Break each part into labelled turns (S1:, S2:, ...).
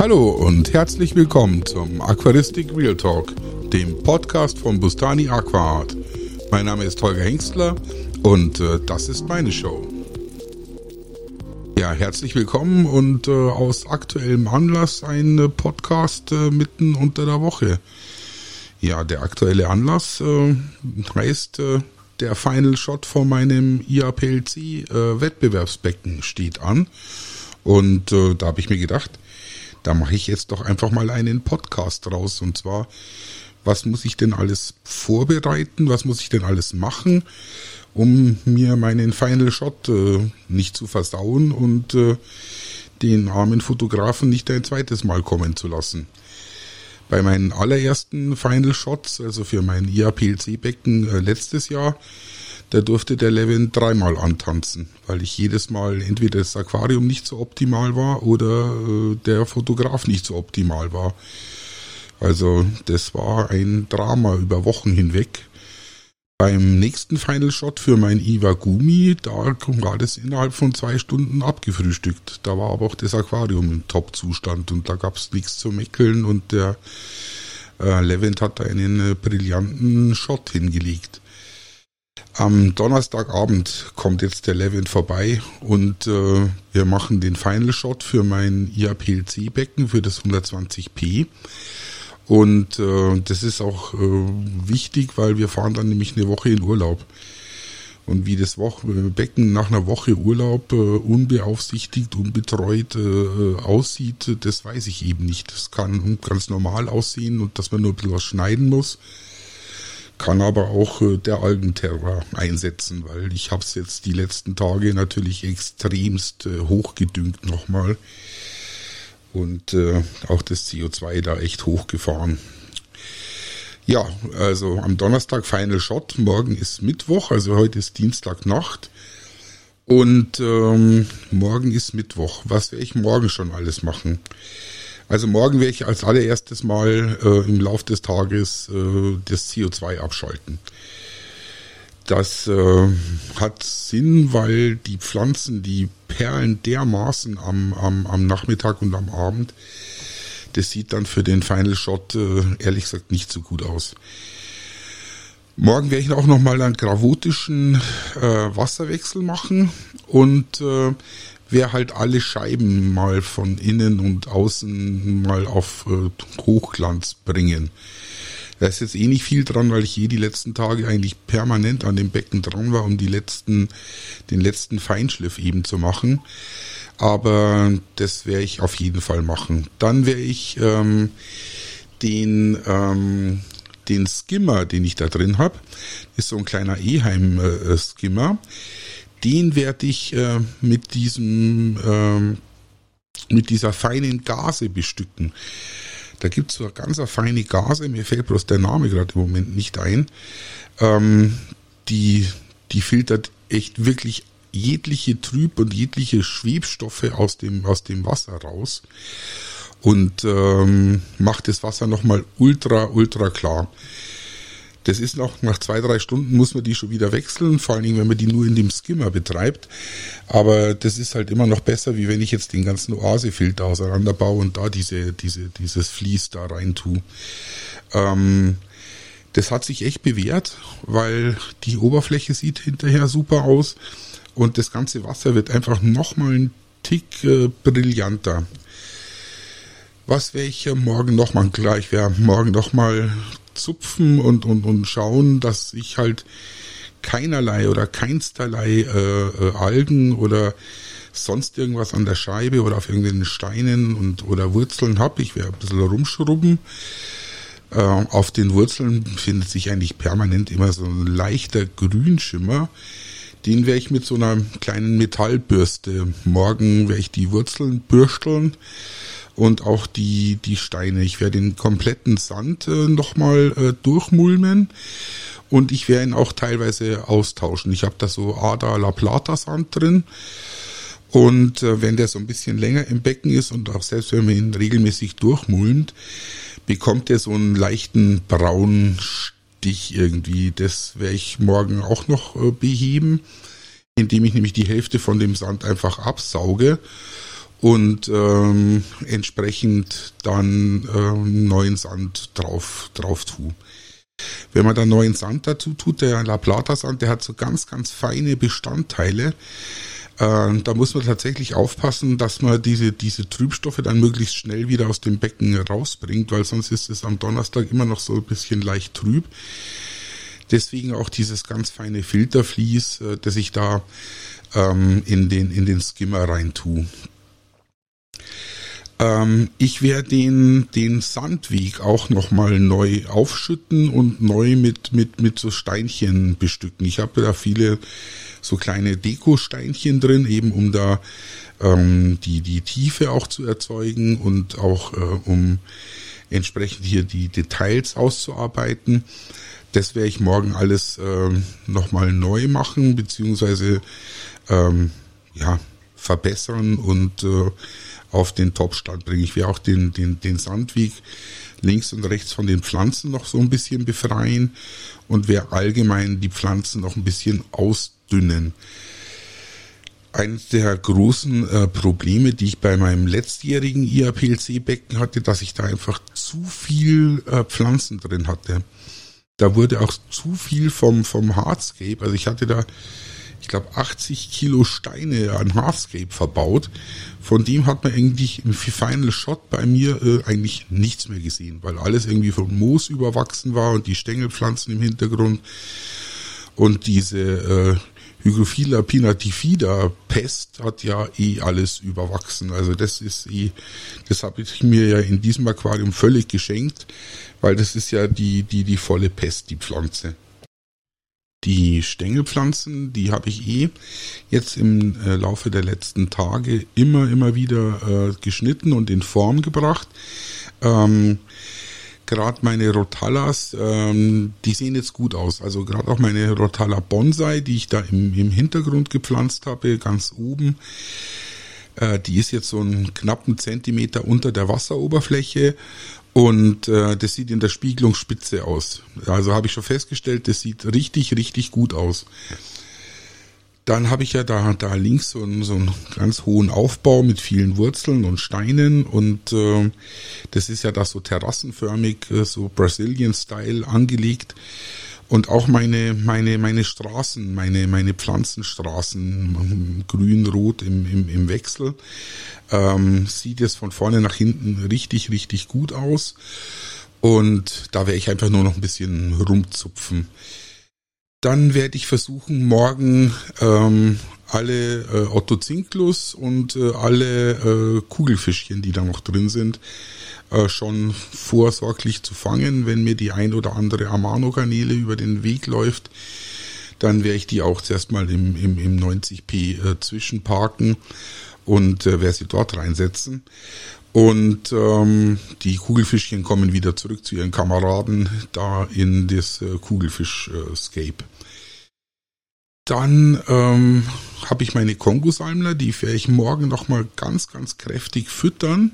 S1: Hallo und herzlich willkommen zum Aquaristik Real Talk, dem Podcast von Bustani Aquaart. Mein Name ist Holger Hengstler und äh, das ist meine Show. Ja, herzlich willkommen und äh, aus aktuellem Anlass ein äh, Podcast äh, mitten unter der Woche. Ja, der aktuelle Anlass äh, heißt äh, der Final Shot von meinem IAPLC Wettbewerbsbecken steht an und da habe ich mir gedacht, da mache ich jetzt doch einfach mal einen Podcast draus und zwar was muss ich denn alles vorbereiten, was muss ich denn alles machen, um mir meinen Final Shot äh, nicht zu versauen und äh, den armen Fotografen nicht ein zweites Mal kommen zu lassen. Bei meinen allerersten Final Shots, also für mein IAPLC-Becken äh, letztes Jahr, da durfte der Levin dreimal antanzen, weil ich jedes Mal entweder das Aquarium nicht so optimal war oder äh, der Fotograf nicht so optimal war. Also das war ein Drama über Wochen hinweg. Beim nächsten Final Shot für mein Iwagumi, da war das innerhalb von zwei Stunden abgefrühstückt. Da war aber auch das Aquarium im Top-Zustand und da gab es nichts zu meckeln und der äh, Levent hat einen äh, brillanten Shot hingelegt. Am Donnerstagabend kommt jetzt der Levin vorbei und äh, wir machen den Final Shot für mein IAPLC-Becken für das 120p. Und äh, das ist auch äh, wichtig, weil wir fahren dann nämlich eine Woche in Urlaub. Und wie das Woche, Becken nach einer Woche Urlaub äh, unbeaufsichtigt, unbetreut äh, aussieht, das weiß ich eben nicht. Das kann ganz normal aussehen und dass man nur ein bisschen was schneiden muss kann aber auch äh, der Algenterror einsetzen, weil ich habe es jetzt die letzten Tage natürlich extremst äh, hochgedüngt nochmal und äh, auch das CO2 da echt hochgefahren. Ja, also am Donnerstag Final Shot, morgen ist Mittwoch, also heute ist Dienstagnacht und ähm, morgen ist Mittwoch. Was werde ich morgen schon alles machen? Also morgen werde ich als allererstes mal äh, im Laufe des Tages äh, das CO2 abschalten. Das äh, hat Sinn, weil die Pflanzen, die perlen dermaßen am, am, am Nachmittag und am Abend. Das sieht dann für den Final Shot äh, ehrlich gesagt nicht so gut aus. Morgen werde ich auch nochmal einen gravotischen äh, Wasserwechsel machen und äh, wäre halt alle Scheiben mal von innen und außen mal auf äh, Hochglanz bringen. Da ist jetzt eh nicht viel dran, weil ich je die letzten Tage eigentlich permanent an dem Becken dran war, um die letzten, den letzten Feinschliff eben zu machen. Aber das werde ich auf jeden Fall machen. Dann werde ich ähm, den ähm, den Skimmer, den ich da drin habe, ist so ein kleiner Eheim-Skimmer. Äh, den werde ich äh, mit diesem ähm, mit dieser feinen Gase bestücken. Da gibt es so eine ganz feine Gase, mir fällt bloß der Name gerade im Moment nicht ein. Ähm, die, die filtert echt wirklich jegliche Trüb und jegliche Schwebstoffe aus dem, aus dem Wasser raus und ähm, macht das Wasser nochmal ultra, ultra klar. Das ist noch, nach zwei, drei Stunden muss man die schon wieder wechseln, vor allen Dingen, wenn man die nur in dem Skimmer betreibt. Aber das ist halt immer noch besser, wie wenn ich jetzt den ganzen Oasefilter auseinanderbaue und da diese, diese, dieses Vlies da rein tue. Ähm, das hat sich echt bewährt, weil die Oberfläche sieht hinterher super aus und das ganze Wasser wird einfach nochmal ein Tick äh, brillanter. Was werde ich morgen noch mal gleich? werde morgen noch mal zupfen und, und, und schauen, dass ich halt keinerlei oder keinsterlei äh, äh, Algen oder sonst irgendwas an der Scheibe oder auf irgendwelchen Steinen und oder Wurzeln habe. Ich werde ein bisschen rumschrubben. Äh, auf den Wurzeln findet sich eigentlich permanent immer so ein leichter Grünschimmer. Den werde ich mit so einer kleinen Metallbürste. Morgen werde ich die Wurzeln bürsteln und auch die, die Steine. Ich werde den kompletten Sand äh, nochmal äh, durchmulmen und ich werde ihn auch teilweise austauschen. Ich habe da so Ada La Plata Sand drin. Und äh, wenn der so ein bisschen länger im Becken ist und auch selbst wenn man ihn regelmäßig durchmulmt, bekommt er so einen leichten braunen Stich irgendwie. Das werde ich morgen auch noch äh, beheben, indem ich nämlich die Hälfte von dem Sand einfach absauge und ähm, entsprechend dann ähm, neuen Sand drauf, drauf tue. Wenn man da neuen Sand dazu tut, der La Plata Sand, der hat so ganz, ganz feine Bestandteile. Äh, da muss man tatsächlich aufpassen, dass man diese, diese Trübstoffe dann möglichst schnell wieder aus dem Becken rausbringt, weil sonst ist es am Donnerstag immer noch so ein bisschen leicht trüb. Deswegen auch dieses ganz feine Filtervlies, äh, das ich da ähm, in, den, in den Skimmer rein tue. Ähm, ich werde den, den Sandweg auch nochmal neu aufschütten und neu mit, mit, mit so Steinchen bestücken. Ich habe da viele so kleine Dekosteinchen drin, eben um da ähm, die, die Tiefe auch zu erzeugen und auch äh, um entsprechend hier die Details auszuarbeiten. Das werde ich morgen alles äh, nochmal neu machen, beziehungsweise ähm, ja, verbessern und äh, auf den Topstand bringen. Ich werde auch den, den, den Sandweg links und rechts von den Pflanzen noch so ein bisschen befreien und werde allgemein die Pflanzen noch ein bisschen ausdünnen. Eines der großen äh, Probleme, die ich bei meinem letztjährigen IAPLC-Becken hatte, dass ich da einfach zu viel äh, Pflanzen drin hatte. Da wurde auch zu viel vom, vom Hardscape, also ich hatte da glaube, 80 Kilo Steine an Hardscape verbaut. Von dem hat man eigentlich im Final Shot bei mir äh, eigentlich nichts mehr gesehen, weil alles irgendwie von Moos überwachsen war und die Stängelpflanzen im Hintergrund und diese äh, Hygrophila pinatifida Pest hat ja eh alles überwachsen. Also das ist eh, das habe ich mir ja in diesem Aquarium völlig geschenkt, weil das ist ja die, die, die volle Pest, die Pflanze. Die Stängelpflanzen, die habe ich eh jetzt im äh, Laufe der letzten Tage immer, immer wieder äh, geschnitten und in Form gebracht. Ähm, gerade meine Rotallas, ähm, die sehen jetzt gut aus. Also gerade auch meine Rotalla Bonsai, die ich da im, im Hintergrund gepflanzt habe, ganz oben. Äh, die ist jetzt so einen knappen Zentimeter unter der Wasseroberfläche und äh, das sieht in der Spiegelung spitze aus. Also habe ich schon festgestellt, das sieht richtig, richtig gut aus. Dann habe ich ja da, da links so einen, so einen ganz hohen Aufbau mit vielen Wurzeln und Steinen und äh, das ist ja da so terrassenförmig, äh, so Brazilian-Style angelegt. Und auch meine, meine, meine Straßen, meine, meine Pflanzenstraßen, grün, rot im, im, im Wechsel, ähm, sieht jetzt von vorne nach hinten richtig, richtig gut aus. Und da werde ich einfach nur noch ein bisschen rumzupfen. Dann werde ich versuchen, morgen ähm, alle äh, Otto Zinklus und äh, alle äh, Kugelfischchen, die da noch drin sind, äh, schon vorsorglich zu fangen. Wenn mir die ein oder andere Amano-Garnele über den Weg läuft, dann werde ich die auch zuerst mal im, im, im 90p äh, zwischenparken und äh, werde sie dort reinsetzen. Und ähm, die Kugelfischchen kommen wieder zurück zu ihren Kameraden da in das äh, Kugelfisch-Scape. Dann ähm, habe ich meine Kongosalmler, die werde ich morgen nochmal ganz, ganz kräftig füttern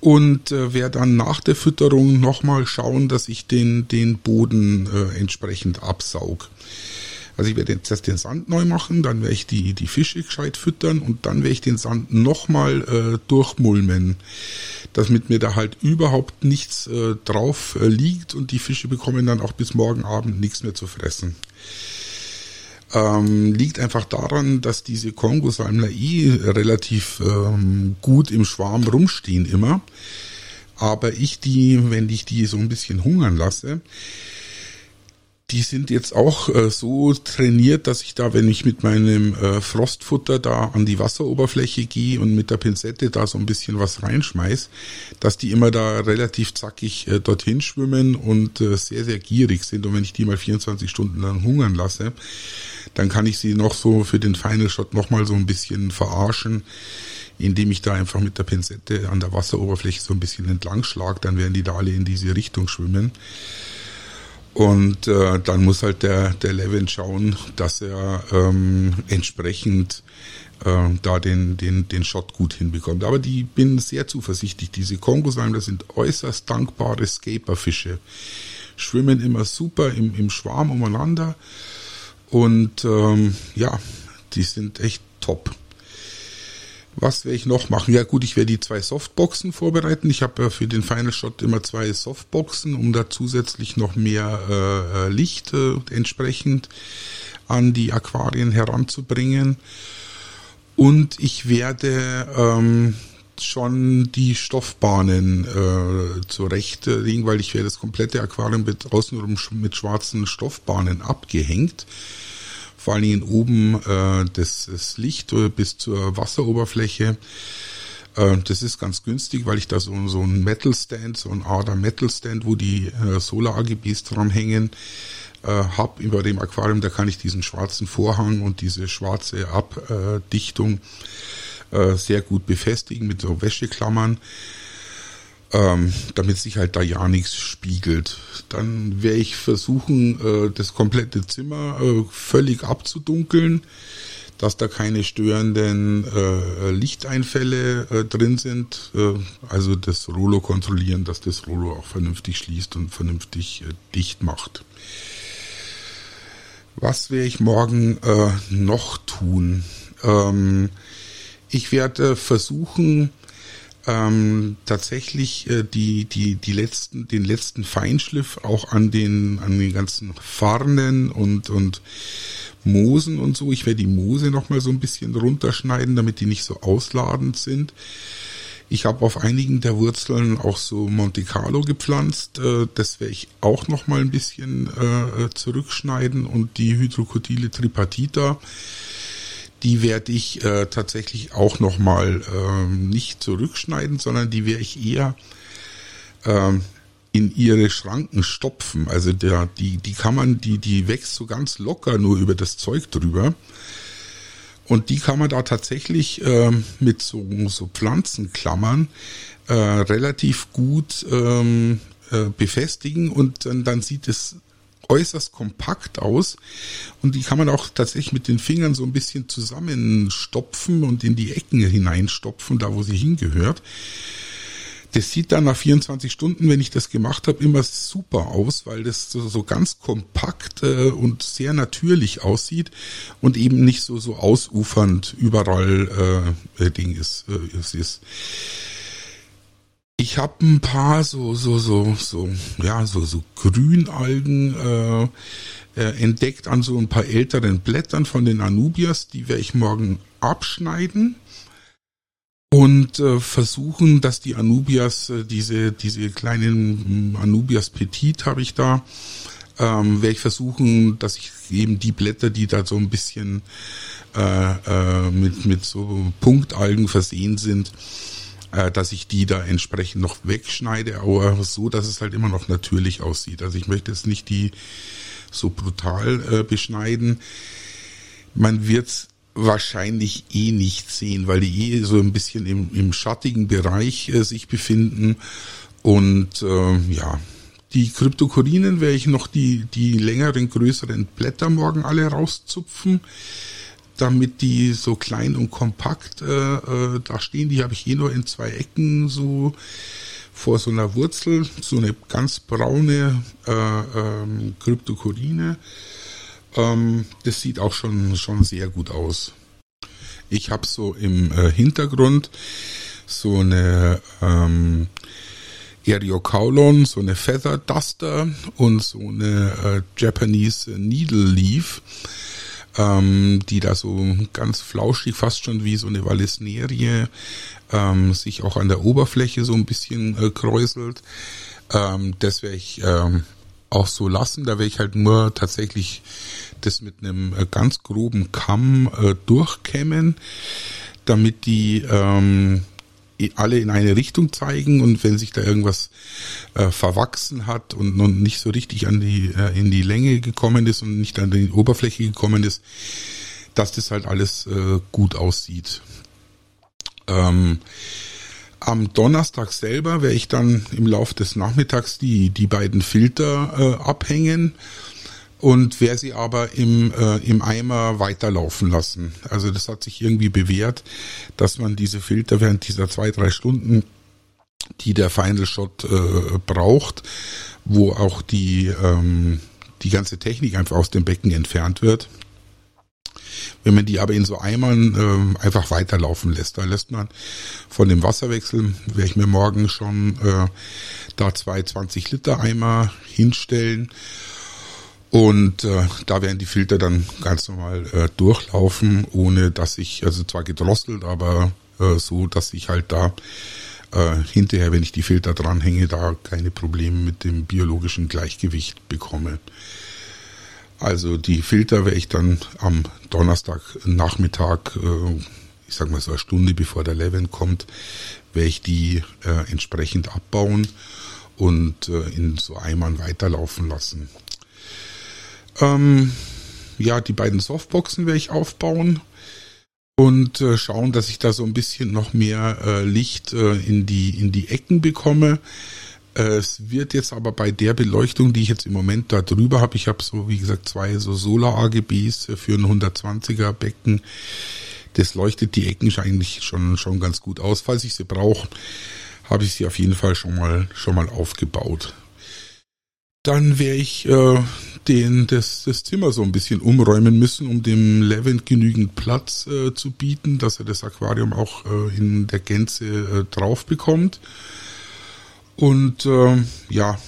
S1: und äh, werde dann nach der Fütterung nochmal schauen, dass ich den, den Boden äh, entsprechend absaug. Also ich werde jetzt erst den Sand neu machen, dann werde ich die, die Fische gescheit füttern und dann werde ich den Sand nochmal äh, durchmulmen, damit mir da halt überhaupt nichts äh, drauf äh, liegt und die Fische bekommen dann auch bis morgen Abend nichts mehr zu fressen. Ähm, liegt einfach daran, dass diese Kongosalmler eh relativ ähm, gut im Schwarm rumstehen immer. Aber ich die, wenn ich die so ein bisschen hungern lasse, die sind jetzt auch äh, so trainiert, dass ich da, wenn ich mit meinem äh, Frostfutter da an die Wasseroberfläche gehe und mit der Pinzette da so ein bisschen was reinschmeiß, dass die immer da relativ zackig äh, dorthin schwimmen und äh, sehr, sehr gierig sind. Und wenn ich die mal 24 Stunden lang hungern lasse, dann kann ich sie noch so für den Final Shot nochmal so ein bisschen verarschen, indem ich da einfach mit der Pinzette an der Wasseroberfläche so ein bisschen entlang schlag, dann werden die da alle in diese Richtung schwimmen. Und äh, dann muss halt der, der Levin schauen, dass er ähm, entsprechend äh, da den, den, den Shot gut hinbekommt. Aber die bin sehr zuversichtlich. Diese Kongosalmen, das sind äußerst dankbare Scaperfische. Schwimmen immer super im, im Schwarm umeinander. Und ähm, ja, die sind echt top. Was werde ich noch machen? Ja gut, ich werde die zwei Softboxen vorbereiten. Ich habe ja für den Final Shot immer zwei Softboxen, um da zusätzlich noch mehr äh, äh Licht äh, entsprechend an die Aquarien heranzubringen. Und ich werde ähm, schon die Stoffbahnen äh, zurechtlegen, weil ich werde das komplette Aquarium mit, außenrum mit schwarzen Stoffbahnen abgehängt. Vor allen Dingen oben äh, das, das Licht äh, bis zur Wasseroberfläche. Äh, das ist ganz günstig, weil ich da so, so ein Metal Stand, so ein Ader Metal Stand, wo die äh, Solar-AGBs dran hängen, äh, hab über dem Aquarium. Da kann ich diesen schwarzen Vorhang und diese schwarze Abdichtung äh, sehr gut befestigen mit so Wäscheklammern, ähm, damit sich halt da ja nichts spiegelt. Dann werde ich versuchen, äh, das komplette Zimmer äh, völlig abzudunkeln, dass da keine störenden äh, Lichteinfälle äh, drin sind. Äh, also das Rollo kontrollieren, dass das Rollo auch vernünftig schließt und vernünftig äh, dicht macht. Was werde ich morgen noch tun? Ähm, ich werde versuchen, ähm, tatsächlich äh, die, die, die letzten, den letzten Feinschliff auch an den, an den ganzen Farnen und, und Moosen und so. Ich werde die Moose nochmal so ein bisschen runterschneiden, damit die nicht so ausladend sind. Ich habe auf einigen der Wurzeln auch so Monte Carlo gepflanzt. Äh, das werde ich auch nochmal ein bisschen äh, zurückschneiden und die Hydrocotyle tripatita die werde ich äh, tatsächlich auch nochmal ähm, nicht zurückschneiden, sondern die werde ich eher ähm, in ihre Schranken stopfen. Also der, die, die kann man, die, die wächst so ganz locker nur über das Zeug drüber. Und die kann man da tatsächlich ähm, mit so, so Pflanzenklammern äh, relativ gut ähm, äh, befestigen und dann, dann sieht es äußerst kompakt aus und die kann man auch tatsächlich mit den Fingern so ein bisschen zusammenstopfen und in die Ecken hineinstopfen, da wo sie hingehört. Das sieht dann nach 24 Stunden, wenn ich das gemacht habe, immer super aus, weil das so, so ganz kompakt äh, und sehr natürlich aussieht und eben nicht so so ausufernd überall äh, Ding ist. Äh, es ist. Ich habe ein paar so so so so ja so so Grünalgen äh, äh, entdeckt an so ein paar älteren Blättern von den Anubias. Die werde ich morgen abschneiden und äh, versuchen, dass die Anubias äh, diese diese kleinen Anubias Petit habe ich da ähm, werde ich versuchen, dass ich eben die Blätter, die da so ein bisschen äh, äh, mit mit so Punktalgen versehen sind, dass ich die da entsprechend noch wegschneide, aber so, dass es halt immer noch natürlich aussieht. Also ich möchte jetzt nicht die so brutal äh, beschneiden. Man wird wahrscheinlich eh nicht sehen, weil die eh so ein bisschen im, im schattigen Bereich äh, sich befinden. Und äh, ja, die Kryptokorinen werde ich noch die, die längeren, größeren Blätter morgen alle rauszupfen damit die so klein und kompakt äh, äh, da stehen. Die habe ich hier nur in zwei Ecken so vor so einer Wurzel, so eine ganz braune äh, ähm, Kryptokorine. Ähm, das sieht auch schon, schon sehr gut aus. Ich habe so im äh, Hintergrund so eine ähm, Eriocaulon, so eine Feather Duster und so eine äh, Japanese Needle Leaf ähm, die da so ganz flauschig, fast schon wie so eine Vallisnerie, ähm, sich auch an der Oberfläche so ein bisschen äh, kräuselt. Ähm, das werde ich ähm, auch so lassen. Da werde ich halt nur tatsächlich das mit einem äh, ganz groben Kamm äh, durchkämmen, damit die ähm, alle in eine Richtung zeigen und wenn sich da irgendwas äh, verwachsen hat und noch nicht so richtig an die äh, in die Länge gekommen ist und nicht an die Oberfläche gekommen ist, dass das halt alles äh, gut aussieht. Ähm, am Donnerstag selber werde ich dann im Laufe des Nachmittags die die beiden Filter äh, abhängen und wer sie aber im, äh, im Eimer weiterlaufen lassen. Also das hat sich irgendwie bewährt, dass man diese Filter während dieser zwei, drei Stunden, die der Final Shot äh, braucht, wo auch die, ähm, die ganze Technik einfach aus dem Becken entfernt wird, Wenn man die aber in so Eimern äh, einfach weiterlaufen lässt, da lässt man von dem Wasserwechsel, werde ich mir morgen schon äh, da zwei 20 Liter Eimer hinstellen und äh, da werden die Filter dann ganz normal äh, durchlaufen, ohne dass ich, also zwar gedrosselt, aber äh, so, dass ich halt da äh, hinterher, wenn ich die Filter dranhänge, da keine Probleme mit dem biologischen Gleichgewicht bekomme. Also die Filter werde ich dann am Donnerstagnachmittag, äh, ich sag mal so eine Stunde bevor der Levin kommt, werde ich die äh, entsprechend abbauen und äh, in so Eimern weiterlaufen lassen. Ähm, ja, die beiden Softboxen werde ich aufbauen und äh, schauen, dass ich da so ein bisschen noch mehr äh, Licht äh, in die in die Ecken bekomme. Äh, es wird jetzt aber bei der Beleuchtung, die ich jetzt im Moment da drüber habe, ich habe so wie gesagt zwei so Solar AGBs für ein 120er Becken. Das leuchtet die Ecken eigentlich schon schon ganz gut aus. Falls ich sie brauche, habe ich sie auf jeden Fall schon mal schon mal aufgebaut. Dann wäre ich äh, den, das, das Zimmer so ein bisschen umräumen müssen, um dem Levin genügend Platz äh, zu bieten, dass er das Aquarium auch äh, in der Gänze äh, drauf bekommt. Und äh, ja,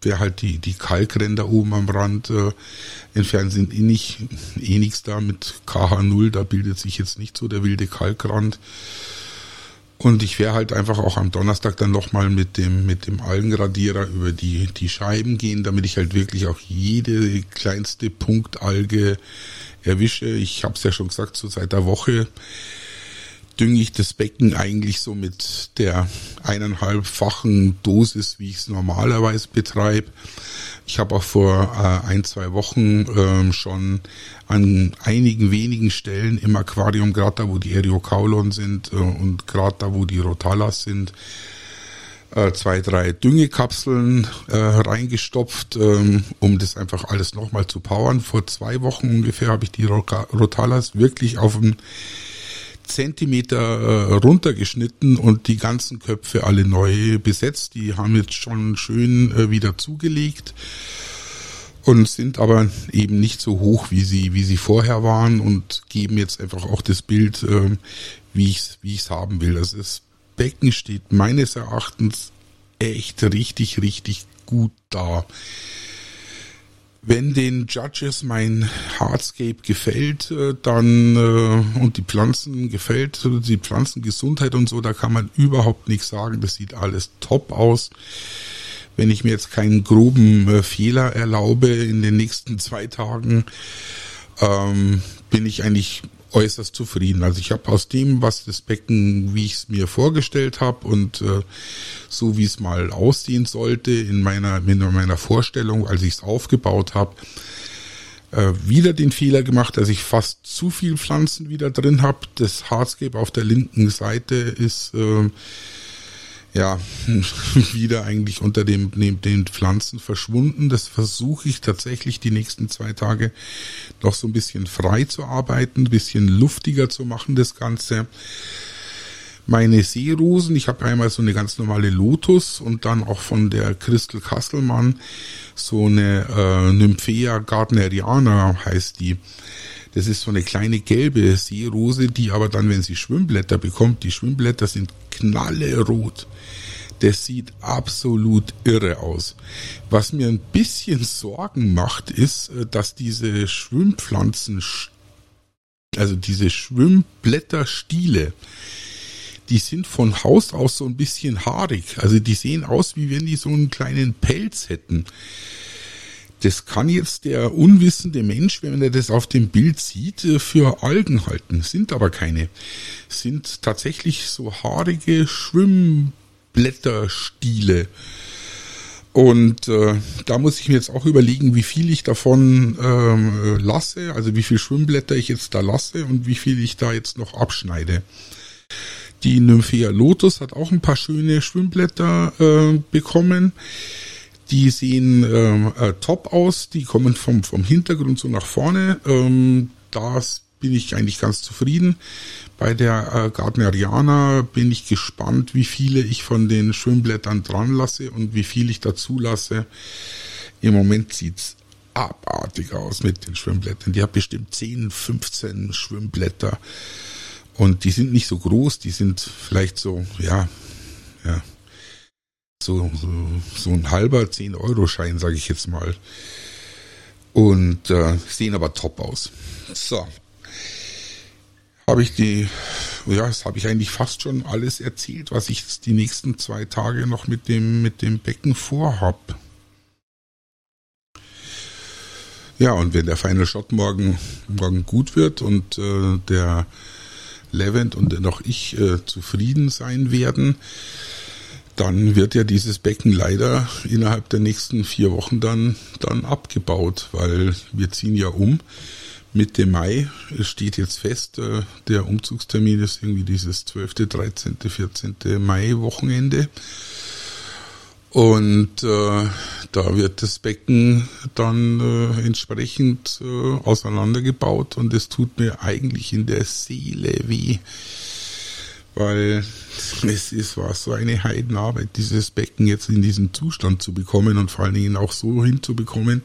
S1: wer halt die, die Kalkränder oben am Rand äh, entfernen, sind eh, nicht, eh nichts da mit KH0, da bildet sich jetzt nicht so der wilde Kalkrand. Und ich werde halt einfach auch am Donnerstag dann nochmal mit dem, mit dem Algenradierer über die, die Scheiben gehen, damit ich halt wirklich auch jede kleinste Punktalge erwische. Ich habe es ja schon gesagt, so seit der Woche dünge ich das Becken eigentlich so mit der eineinhalbfachen Dosis, wie ich es normalerweise betreibe. Ich habe auch vor äh, ein, zwei Wochen ähm, schon an einigen wenigen Stellen im Aquarium, gerade da, wo die Eriocaulon sind äh, und gerade da, wo die Rotalas sind, äh, zwei, drei Düngekapseln äh, reingestopft, ähm, um das einfach alles nochmal zu powern. Vor zwei Wochen ungefähr habe ich die Rotalas wirklich auf dem Zentimeter äh, runtergeschnitten und die ganzen Köpfe alle neu besetzt. Die haben jetzt schon schön äh, wieder zugelegt und sind aber eben nicht so hoch, wie sie, wie sie vorher waren und geben jetzt einfach auch das Bild, äh, wie ich es wie ich's haben will. Also das Becken steht meines Erachtens echt richtig, richtig gut da. Wenn den Judges mein Hardscape gefällt, äh, dann äh, und die Pflanzen gefällt, die Pflanzengesundheit und so, da kann man überhaupt nichts sagen. Das sieht alles top aus. Wenn ich mir jetzt keinen groben äh, Fehler erlaube in den nächsten zwei Tagen, ähm, bin ich eigentlich äußerst zufrieden. Also ich habe aus dem, was das Becken, wie ich es mir vorgestellt habe und äh, so wie es mal aussehen sollte in meiner in meiner Vorstellung, als ich es aufgebaut habe, äh, wieder den Fehler gemacht, dass ich fast zu viel Pflanzen wieder drin habe. Das Hardscape auf der linken Seite ist äh, ja, wieder eigentlich unter dem, neben den Pflanzen verschwunden. Das versuche ich tatsächlich die nächsten zwei Tage noch so ein bisschen frei zu arbeiten, ein bisschen luftiger zu machen, das Ganze. Meine Seerosen, ich habe einmal so eine ganz normale Lotus und dann auch von der Christel Kasselmann so eine äh, Nymphea gardneriana heißt die. Das ist so eine kleine gelbe Seerose, die aber dann, wenn sie Schwimmblätter bekommt, die Schwimmblätter sind knallerot. Das sieht absolut irre aus. Was mir ein bisschen Sorgen macht, ist, äh, dass diese Schwimmpflanzen, also diese Schwimmblätterstiele, die sind von Haus aus so ein bisschen haarig. Also die sehen aus, wie wenn die so einen kleinen Pelz hätten. Das kann jetzt der unwissende Mensch, wenn er das auf dem Bild sieht, äh, für Algen halten. Sind aber keine. Sind tatsächlich so haarige Schwimmblätterstiele. Und äh, da muss ich mir jetzt auch überlegen, wie viel ich davon ähm, lasse, also wie viel Schwimmblätter ich jetzt da lasse und wie viel ich da jetzt noch abschneide. Die Nymphea Lotus hat auch ein paar schöne Schwimmblätter äh, bekommen. Die sehen ähm, äh, top aus, die kommen vom, vom Hintergrund so nach vorne. Ähm, das bin ich eigentlich ganz zufrieden. Bei der äh, Gardneriana bin ich gespannt, wie viele ich von den Schwimmblättern dran lasse und wie viel ich dazu lasse. Im Moment sieht's abartig aus mit den Schwimmblättern. Die hat bestimmt 10, 15 Schwimmblätter. Und die sind nicht so groß, die sind vielleicht so, ja, ja, so, so, so ein halber 10-Euro-Schein, sage ich jetzt mal. Und äh, sehen aber top aus. So. Habe ich die, ja, das habe ich eigentlich fast schon alles erzählt, was ich die nächsten zwei Tage noch mit dem, mit dem Becken vorhab. Ja, und wenn der Final Shot morgen, morgen gut wird und äh, der Levent und dennoch ich äh, zufrieden sein werden, dann wird ja dieses Becken leider innerhalb der nächsten vier Wochen dann, dann abgebaut, weil wir ziehen ja um. Mitte Mai steht jetzt fest, äh, der Umzugstermin ist irgendwie dieses 12., 13., 14. Mai Wochenende. Und äh, da wird das Becken dann äh, entsprechend äh, auseinandergebaut und es tut mir eigentlich in der Seele weh, weil es ist war so eine Heidenarbeit, dieses Becken jetzt in diesen Zustand zu bekommen und vor allen Dingen auch so hinzubekommen,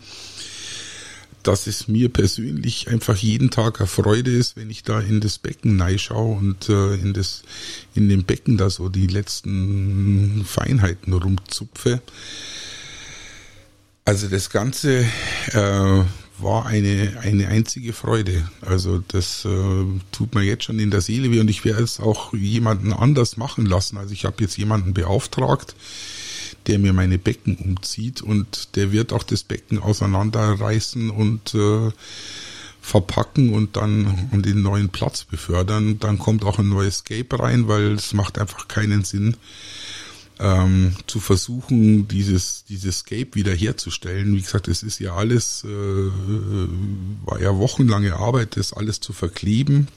S1: dass es mir persönlich einfach jeden Tag eine Freude ist, wenn ich da in das Becken schaue und äh, in das in dem Becken da so die letzten Feinheiten rumzupfe. Also das Ganze äh, war eine eine einzige Freude. Also das äh, tut mir jetzt schon in der Seele weh und ich werde es auch jemanden anders machen lassen. Also ich habe jetzt jemanden beauftragt, der mir meine Becken umzieht und der wird auch das Becken auseinanderreißen und äh, verpacken und dann an den neuen Platz befördern. Dann kommt auch ein neues Scape rein, weil es macht einfach keinen Sinn, ähm, zu versuchen, dieses, dieses Scape wiederherzustellen. Wie gesagt, es ist ja alles, äh, war ja wochenlange Arbeit, das alles zu verkleben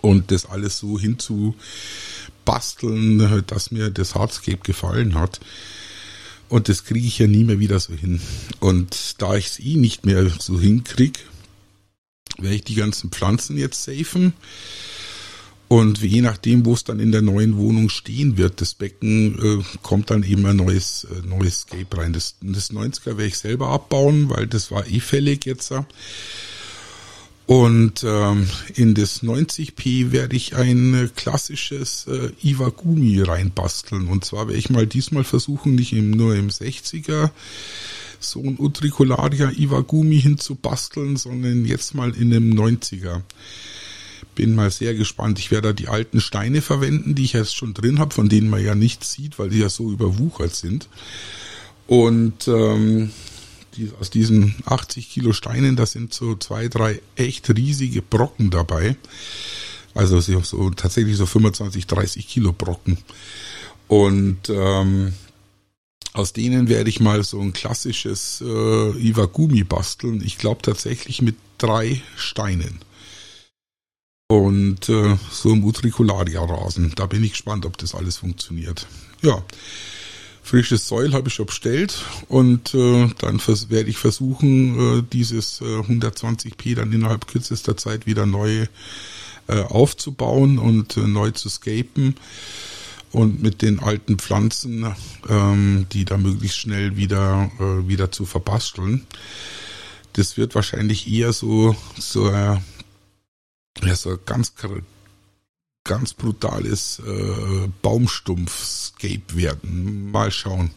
S1: und das alles so hinzubasteln, dass mir das Hardscape gefallen hat. Und das kriege ich ja nie mehr wieder so hin. Und da ich es eh nicht mehr so hinkriege, werde ich die ganzen Pflanzen jetzt safen. Und je nachdem, wo es dann in der neuen Wohnung stehen wird, das Becken, äh, kommt dann eben ein neues, äh, neues Scape rein. Das, das 90er werde ich selber abbauen, weil das war eh fällig jetzt. Und ähm, in das 90p werde ich ein äh, klassisches äh, Iwagumi reinbasteln. Und zwar werde ich mal diesmal versuchen, nicht im, nur im 60er so ein Utricularia Iwagumi hinzubasteln, sondern jetzt mal in einem 90er. Bin mal sehr gespannt. Ich werde da die alten Steine verwenden, die ich jetzt schon drin habe, von denen man ja nichts sieht, weil die ja so überwuchert sind. Und ähm, die, aus diesen 80 Kilo Steinen, da sind so zwei, drei echt riesige Brocken dabei. Also so, tatsächlich so 25, 30 Kilo Brocken. Und ähm, aus denen werde ich mal so ein klassisches äh, Iwagumi basteln. Ich glaube tatsächlich mit drei Steinen. Und äh, so ein Utricularia-Rasen. Da bin ich gespannt, ob das alles funktioniert. Ja, frisches Säul habe ich schon bestellt und äh, dann werde ich versuchen, äh, dieses äh, 120p dann innerhalb kürzester Zeit wieder neu äh, aufzubauen und äh, neu zu scapen und mit den alten Pflanzen, ähm, die da möglichst schnell wieder äh, wieder zu verbasteln. Das wird wahrscheinlich eher so so äh, ja, so ganz ganz brutales äh, Baumstumpf-Scape werden. Mal schauen.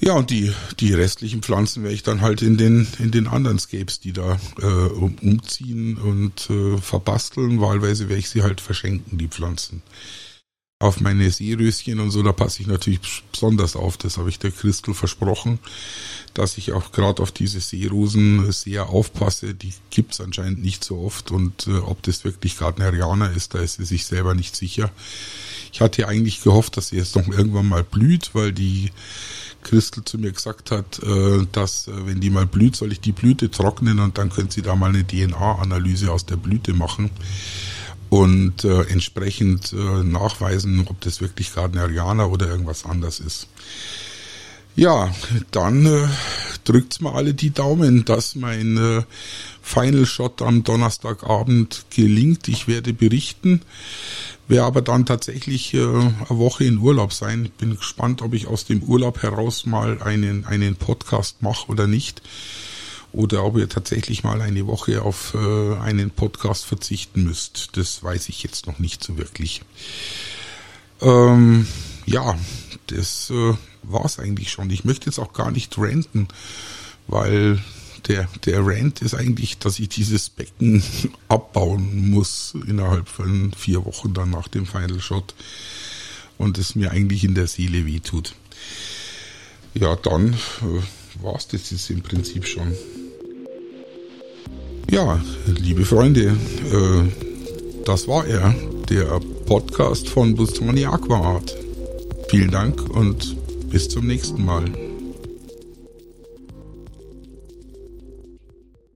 S1: Ja, und die, die restlichen Pflanzen werde ich dann halt in den, in den anderen Scapes, die da äh, umziehen und äh, verbasteln. Wahlweise werde ich sie halt verschenken, die Pflanzen auf meine Seeröschen und so, da passe ich natürlich besonders auf. Das habe ich der Christel versprochen, dass ich auch gerade auf diese Seerosen sehr aufpasse. Die gibt's anscheinend nicht so oft und äh, ob das wirklich Gardnerianer ist, da ist sie sich selber nicht sicher. Ich hatte eigentlich gehofft, dass sie jetzt noch irgendwann mal blüht, weil die Christel zu mir gesagt hat, äh, dass äh, wenn die mal blüht, soll ich die Blüte trocknen und dann können sie da mal eine DNA-Analyse aus der Blüte machen und äh, entsprechend äh, nachweisen, ob das wirklich Gardnerianer oder irgendwas anders ist. Ja, dann äh, drückt's mal alle die Daumen, dass mein äh, Final Shot am Donnerstagabend gelingt. Ich werde berichten, werde aber dann tatsächlich äh, eine Woche in Urlaub sein. Bin gespannt, ob ich aus dem Urlaub heraus mal einen, einen Podcast mache oder nicht. Oder ob ihr tatsächlich mal eine Woche auf äh, einen Podcast verzichten müsst. Das weiß ich jetzt noch nicht so wirklich. Ähm, ja, das äh, war's eigentlich schon. Ich möchte jetzt auch gar nicht ranten, weil der, der Rant ist eigentlich, dass ich dieses Becken abbauen muss innerhalb von vier Wochen dann nach dem Final Shot und es mir eigentlich in der Seele wehtut. Ja, dann äh, war's das jetzt im Prinzip schon. Ja, liebe Freunde, äh, das war er, der Podcast von Bustani Aquaart. Vielen Dank und bis zum nächsten Mal.